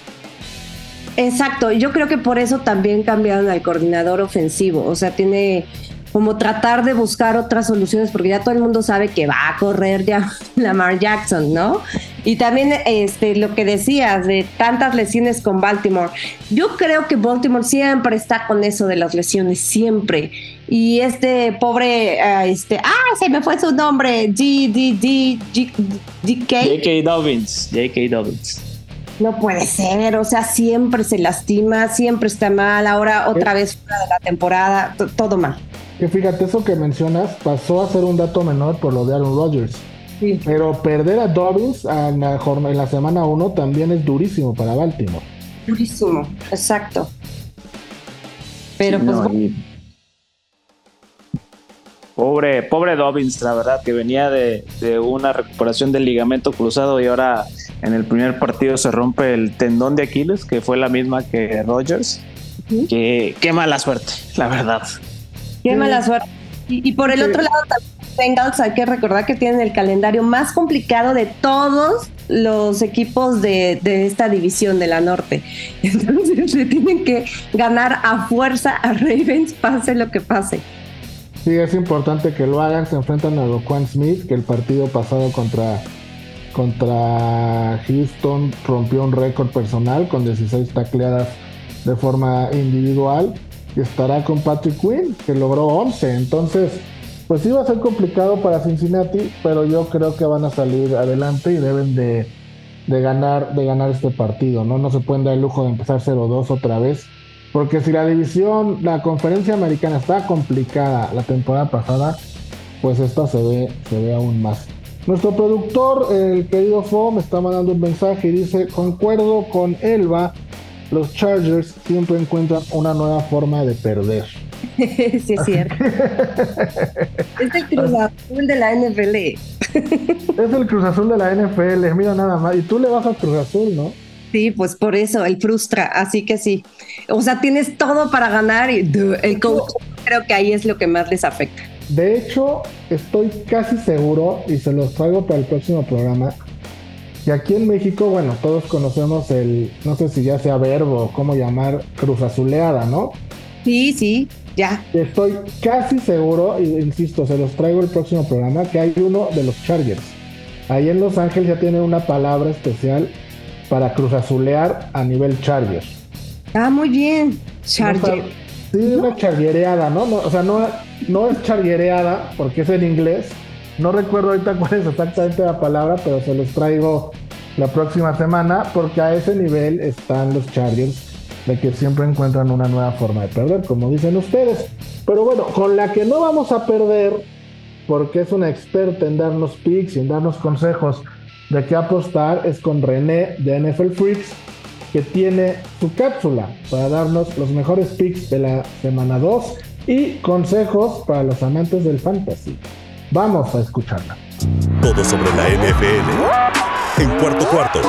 Exacto, yo creo que por eso también cambiaron al coordinador ofensivo, o sea, tiene como tratar de buscar otras soluciones porque ya todo el mundo sabe que va a correr ya Lamar Jackson, ¿no? Y también este lo que decías de tantas lesiones con Baltimore. Yo creo que Baltimore siempre está con eso de las lesiones, siempre. Y este pobre, uh, este, ah, se me fue su nombre, G, D, D, G, DK. J.K. Dobbins, J.K. Dobbins. No puede ser, o sea, siempre se lastima, siempre está mal, ahora otra vez fuera de la temporada, todo mal. Que fíjate, eso que mencionas pasó a ser un dato menor por lo de Aaron Rodgers. Sí. Pero perder a Dobbins en la, en la semana 1 también es durísimo para Baltimore. Durísimo, exacto. Pero Sí, pues no, y- Pobre, pobre Dobbins, la verdad, que venía de, de una recuperación del ligamento cruzado y ahora en el primer partido se rompe el tendón de Aquiles, que fue la misma que Rodgers. Ujú. que, qué mala suerte, la verdad. Qué mala suerte. Y, y por el Sí. otro lado también Bengals hay que recordar que tienen el calendario más complicado de todos los equipos de, de esta división de la norte. Entonces le tienen que ganar a fuerza a Ravens, pase lo que pase. Sí, es importante que lo hagan. Se enfrentan a Roquan Smith, que el partido pasado contra, contra Houston rompió un récord personal con 16 tacleadas de forma individual. Y estará con Patrick Quinn, que logró 11. Entonces, pues sí va a ser complicado para Cincinnati, pero yo creo que van a salir adelante y deben de, de ganar, de ganar este partido. ¿no? no se pueden dar el lujo de empezar 0-2 otra vez. Porque si la división, la conferencia americana está complicada la temporada pasada, pues esta se ve, se ve aún más. Nuestro productor, el querido Fo, me está mandando un mensaje y dice, concuerdo con Elba, los Chargers siempre encuentran una nueva forma de perder. sí, es cierto. es el Cruz Azul de la NFL. Es el Cruz Azul de la NFL, mira nada más. Y tú le vas a Cruz Azul, ¿no? Sí, pues por eso, el frustra, así que sí. O sea, tienes todo para ganar y el coach creo que ahí es lo que más les afecta. De hecho, estoy casi seguro, y se los traigo para el próximo programa, que aquí en México, bueno, todos conocemos el, no sé si ya sea verbo o cómo llamar, cruz azuleada, ¿no? Sí, sí, ya. Estoy casi seguro, y insisto, se los traigo el próximo programa, que hay uno de los Chargers. Ahí en Los Ángeles ya tiene una palabra especial para cruz azulear a nivel Chargers. Ah, muy bien. Charger. O sea, sí, una charguereada, ¿no? No, O sea, no, no es charguereada porque es en inglés. No recuerdo ahorita cuál es exactamente la palabra, pero se los traigo la próxima semana porque a ese nivel están los Chargers de que siempre encuentran una nueva forma de perder, como dicen ustedes. Pero bueno, con la que no vamos a perder, porque es una experta en darnos picks y en darnos consejos de qué apostar, es con René de NFL Freaks, que tiene su cápsula para darnos los mejores picks de la semana 2 y consejos para los amantes del fantasy. Vamos a escucharla. Todo sobre la NFL en cuarto cuarto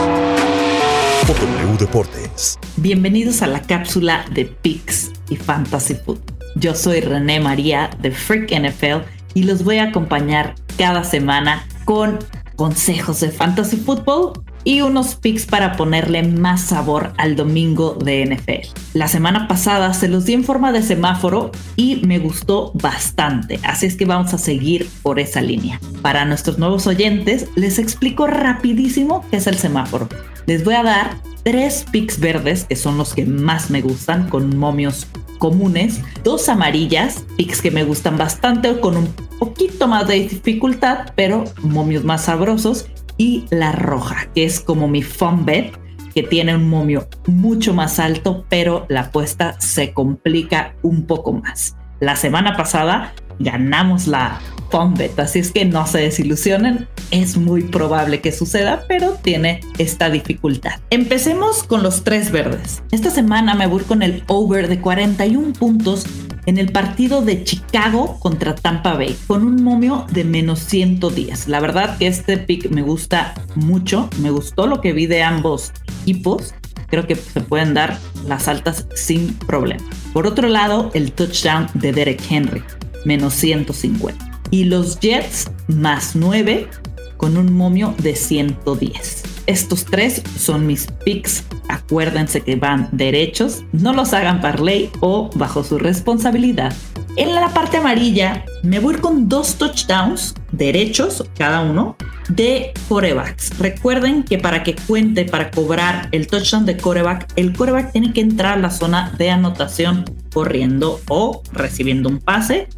por W Deportes. Bienvenidos a la cápsula de Picks y Fantasy Food. Yo soy René María de Freak NFL y los voy a acompañar cada semana con consejos de Fantasy Football y unos picks para ponerle más sabor al domingo de NFL. La semana pasada se los di en forma de semáforo y me gustó bastante, así es que vamos a seguir por esa línea. Para nuestros nuevos oyentes, les explico rapidísimo qué es el semáforo. Les voy a dar tres picks verdes, que son los que más me gustan, con momios comunes, dos amarillas, picks que me gustan bastante con un poquito más de dificultad, pero momios más sabrosos, y la roja, que es como mi fun bet, que tiene un momio mucho más alto, pero la apuesta se complica un poco más. La semana pasada ganamos la fun bet, así es que no se desilusionen, es muy probable que suceda, pero tiene esta dificultad. Empecemos con los tres verdes. Esta semana me voy con el over de 41 puntos en el partido de Chicago contra Tampa Bay con un momio de menos 110. La verdad que este pick me gusta mucho, me gustó lo que vi de ambos equipos. Creo que se pueden dar las altas sin problema. Por otro lado, el touchdown de Derek Henry, menos 150. Y los Jets, más 9, con un momio de 110. Estos tres son mis picks. Acuérdense que van derechos, no los hagan parlay o bajo su responsabilidad. En la parte amarilla me voy con dos touchdowns derechos cada uno de corebacks. Recuerden que para que cuente para cobrar el touchdown de coreback, el coreback tiene que entrar a la zona de anotación corriendo o recibiendo un pase.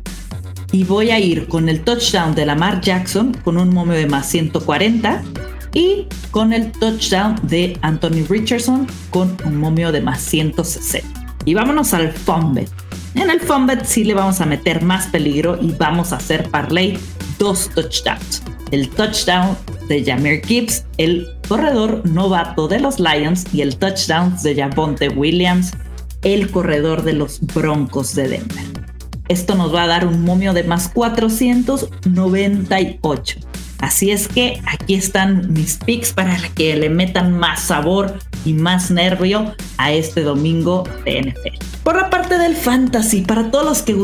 Y voy a ir con el touchdown de Lamar Jackson con un momio de más 140 y con el touchdown de Anthony Richardson con un momio de más 160. Y vámonos al Fombet. En el Fombet sí le vamos a meter más peligro y vamos a hacer parlay dos touchdowns. El touchdown de Jameer Gibbs, el corredor novato de los Lions y el touchdown de Javonte Williams, el corredor de los Broncos de Denver. Esto nos va a dar un momio de más 498. Así es que aquí están mis picks para que le metan más sabor y más nervio a este domingo de NFL. Por la parte del fantasy, para todos los que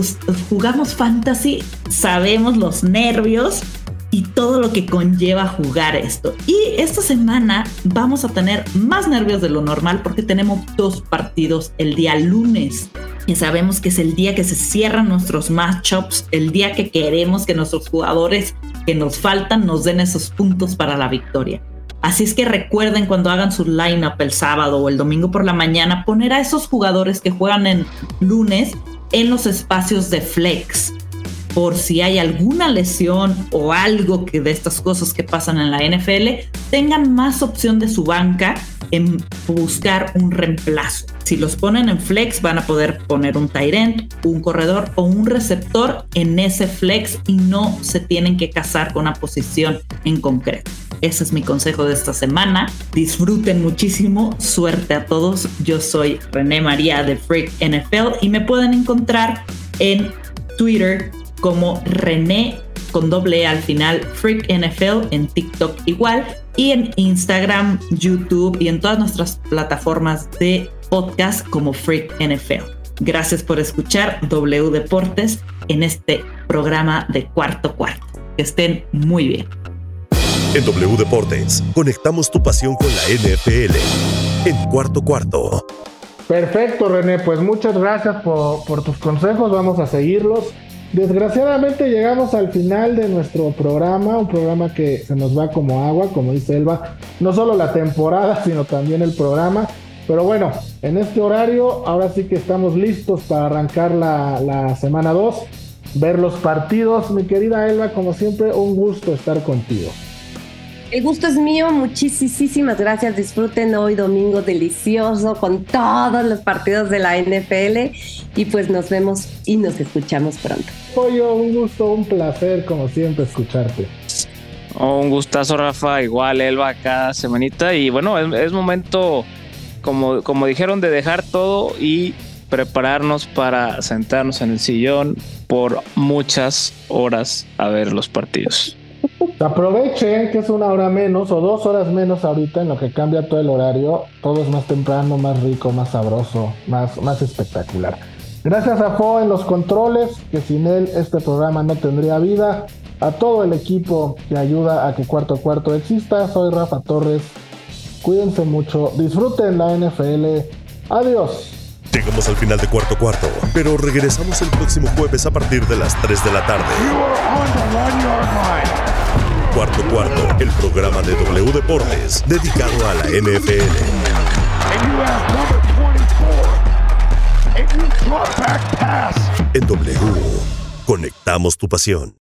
jugamos fantasy, sabemos los nervios y todo lo que conlleva jugar esto. Y esta semana vamos a tener más nervios de lo normal porque tenemos dos partidos el día lunes. Y sabemos que es el día que se cierran nuestros matchups, el día que queremos que nuestros jugadores que nos faltan nos den esos puntos para la victoria. Así es que recuerden cuando hagan su lineup el sábado o el domingo por la mañana, poner a esos jugadores que juegan en lunes en los espacios de flex por si hay alguna lesión o algo que de estas cosas que pasan en la NFL, tengan más opción de su banca en buscar un reemplazo. Si los ponen en flex, van a poder poner un tight un corredor o un receptor en ese flex y no se tienen que casar con una posición en concreto. Ese es mi consejo de esta semana. Disfruten muchísimo. Suerte a todos. Yo soy René María de Freak NFL y me pueden encontrar en Twitter como René con doble e al final, Freak NFL en TikTok igual y en Instagram, YouTube y en todas nuestras plataformas de podcast como Freak NFL. Gracias por escuchar W Deportes en este programa de cuarto cuarto. Que estén muy bien. En W Deportes, conectamos tu pasión con la NFL en cuarto cuarto. Perfecto, René. Pues muchas gracias por, por tus consejos. Vamos a seguirlos. Desgraciadamente llegamos al final de nuestro programa, un programa que se nos va como agua, como dice Elba, no solo la temporada, sino también el programa. Pero bueno, en este horario ahora sí que estamos listos para arrancar la, semana 2, ver los partidos. Mi querida Elba, como siempre, un gusto estar contigo. El gusto es mío, muchísimas gracias. Disfruten hoy domingo delicioso con todos los partidos de la NFL y pues nos vemos y nos escuchamos pronto. Pollo, un gusto, un placer como siempre escucharte. Oh, un gustazo, Rafa. Igual, Elba, cada semanita. Y bueno, es, momento, como, como dijeron, de dejar todo y prepararnos para sentarnos en el sillón por muchas horas a ver los partidos. Aprovechen que es una hora menos o dos horas menos ahorita en lo que cambia todo el horario. Todo es más temprano, más rico, más sabroso, más, más espectacular. Gracias a Fo en los controles, que sin él este programa no tendría vida. A todo el equipo que ayuda a que Cuarto Cuarto exista. Soy Rafa Torres. Cuídense mucho. Disfruten la NFL. Adiós. Llegamos al final de cuarto cuarto, pero regresamos el próximo jueves a partir de las 3 de la tarde. Cuarto Cuarto, el programa de W Deportes dedicado a la NFL. En W, conectamos tu pasión.